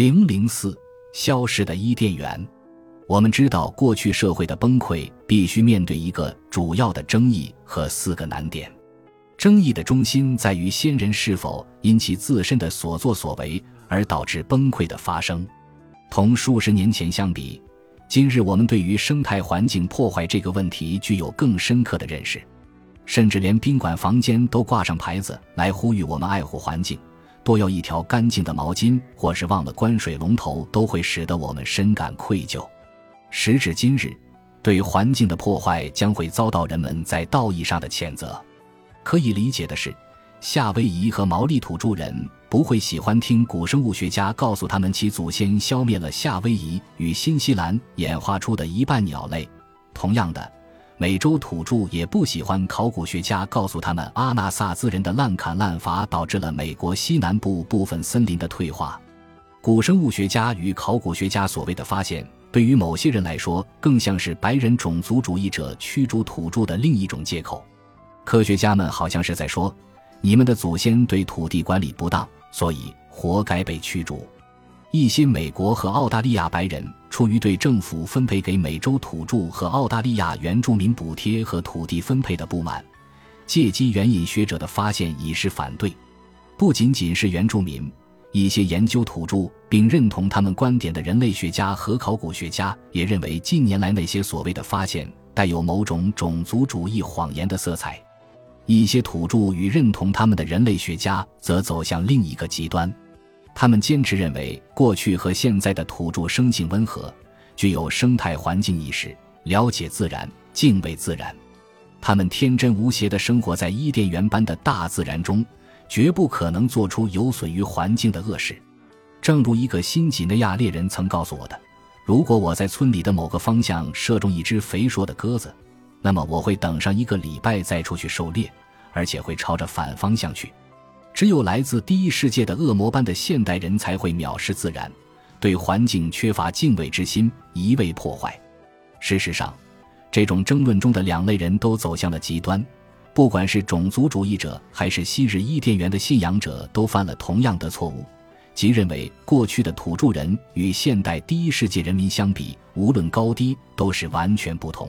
零零四，消失的伊甸园。我们知道，过去社会的崩溃必须面对一个主要的争议和四个难点。争议的中心在于先人是否因其自身的所作所为而导致崩溃的发生。同数十年前相比，今日我们对于生态环境破坏这个问题具有更深刻的认识，甚至连宾馆房间都挂上牌子来呼吁我们爱护环境。多要一条干净的毛巾，或是忘了关水龙头，都会使得我们深感愧疚。时至今日，对环境的破坏将会遭到人们在道义上的谴责。可以理解的是，夏威夷和毛利土著人不会喜欢听古生物学家告诉他们其祖先消灭了夏威夷与新西兰演化出的一半鸟类。同样的。美洲土著也不喜欢考古学家告诉他们，阿纳萨兹人的滥砍滥伐导致了美国西南部部分森林的退化。古生物学家与考古学家所谓的发现，对于某些人来说，更像是白人种族主义者驱逐土著的另一种借口。科学家们好像是在说，你们的祖先对土地管理不当，所以活该被驱逐。一些美国和澳大利亚白人出于对政府分配给美洲土著和澳大利亚原住民补贴和土地分配的不满，借机援引学者的发现以示反对。不仅仅是原住民，一些研究土著并认同他们观点的人类学家和考古学家也认为，近年来那些所谓的发现带有某种种族主义谎言的色彩。一些土著与认同他们的人类学家则走向另一个极端。他们坚持认为，过去和现在的土著生性温和，具有生态环境意识，了解自然，敬畏自然。他们天真无邪地生活在伊甸园般的大自然中，绝不可能做出有损于环境的恶事。正如一个新几内亚猎人曾告诉我的：“如果我在村里的某个方向射中一只肥硕的鸽子，那么我会等上一个礼拜再出去狩猎，而且会朝着反方向去。”只有来自第一世界的恶魔般的现代人才会藐视自然，对环境缺乏敬畏之心，一味破坏。事实上，这种争论中的两类人都走向了极端。不管是种族主义者还是昔日伊甸园的信仰者，都犯了同样的错误，即认为过去的土著人与现代第一世界人民相比，无论高低都是完全不同。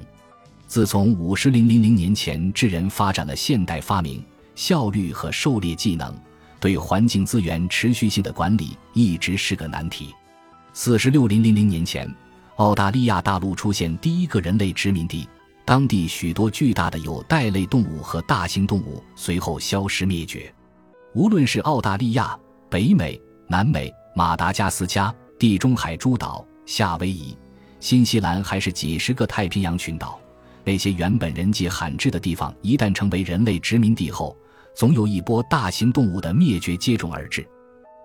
自从五十零零零年前智人发展了现代发明。效率和狩猎技能对环境资源持续性的管理一直是个难题。四十六零零零年前，澳大利亚大陆出现第一个人类殖民地，当地许多巨大的有袋类动物和大型动物随后消失灭绝。无论是澳大利亚、北美、南美、马达加斯加、地中海诸岛、夏威夷、新西兰，还是几十个太平洋群岛，那些原本人迹罕至的地方，一旦成为人类殖民地后，总有一波大型动物的灭绝接踵而至，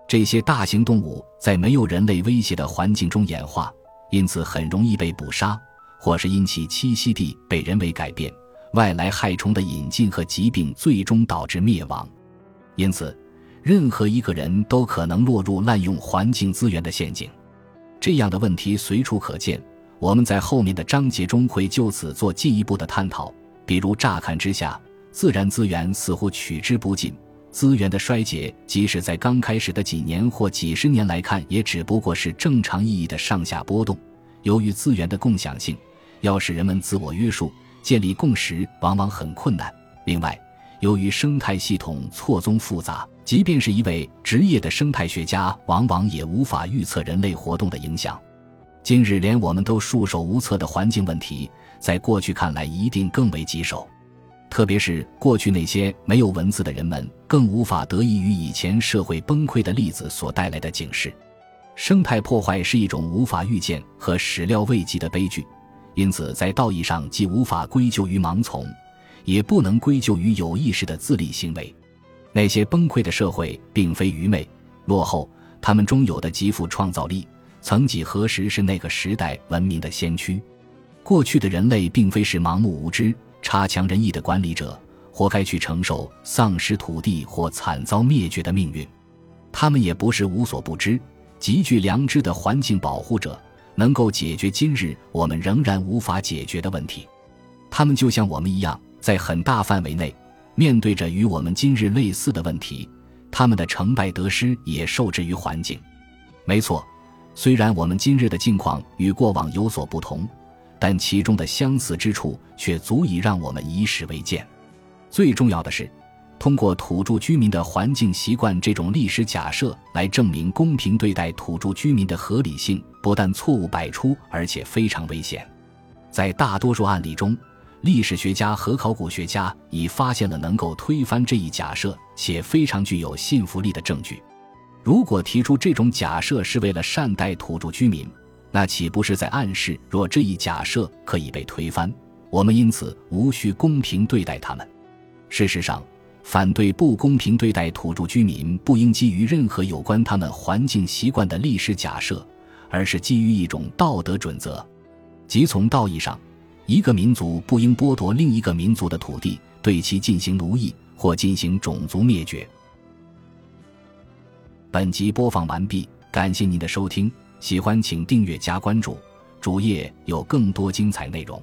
这些大型动物在没有人类威胁的环境中演化，因此很容易被捕杀，或是因其栖息地被人为改变、外来害虫的引进和疾病最终导致灭亡。因此，任何一个人都可能落入滥用环境资源的陷阱。这样的问题随处可见，我们在后面的章节中会就此做进一步的探讨，比如乍看之下。自然资源似乎取之不尽，资源的衰竭，即使在刚开始的几年或几十年来看，也只不过是正常意义的上下波动。由于资源的共享性，要使人们自我约束、建立共识，往往很困难。另外，由于生态系统错综复杂，即便是一位职业的生态学家，往往也无法预测人类活动的影响。今日连我们都束手无策的环境问题，在过去看来一定更为棘手。特别是过去那些没有文字的人们，更无法得益于以前社会崩溃的例子所带来的警示。生态破坏是一种无法预见和始料未及的悲剧，因此在道义上既无法归咎于盲从，也不能归咎于有意识的自立行为。那些崩溃的社会并非愚昧落后，他们中有的极富创造力，曾几何时是那个时代文明的先驱。过去的人类并非是盲目无知。差强人意的管理者，活该去承受丧失土地或惨遭灭绝的命运。他们也不是无所不知、极具良知的环境保护者，能够解决今日我们仍然无法解决的问题。他们就像我们一样，在很大范围内面对着与我们今日类似的问题。他们的成败得失也受制于环境。没错，虽然我们今日的境况与过往有所不同，但其中的相似之处却足以让我们以史为鉴。最重要的是，通过土著居民的环境习惯这种历史假设来证明公平对待土著居民的合理性，不但错误百出，而且非常危险。在大多数案例中，历史学家和考古学家已发现了能够推翻这一假设且非常具有信服力的证据。如果提出这种假设是为了善待土著居民，那岂不是在暗示，若这一假设可以被推翻，我们因此无需公平对待他们？事实上，反对不公平对待土著居民不应基于任何有关他们环境习惯的历史假设，而是基于一种道德准则，即从道义上。一个民族不应剥夺另一个民族的土地，对其进行奴役或进行种族灭绝。本集播放完毕，感谢您的收听，喜欢请订阅加关注，主页有更多精彩内容。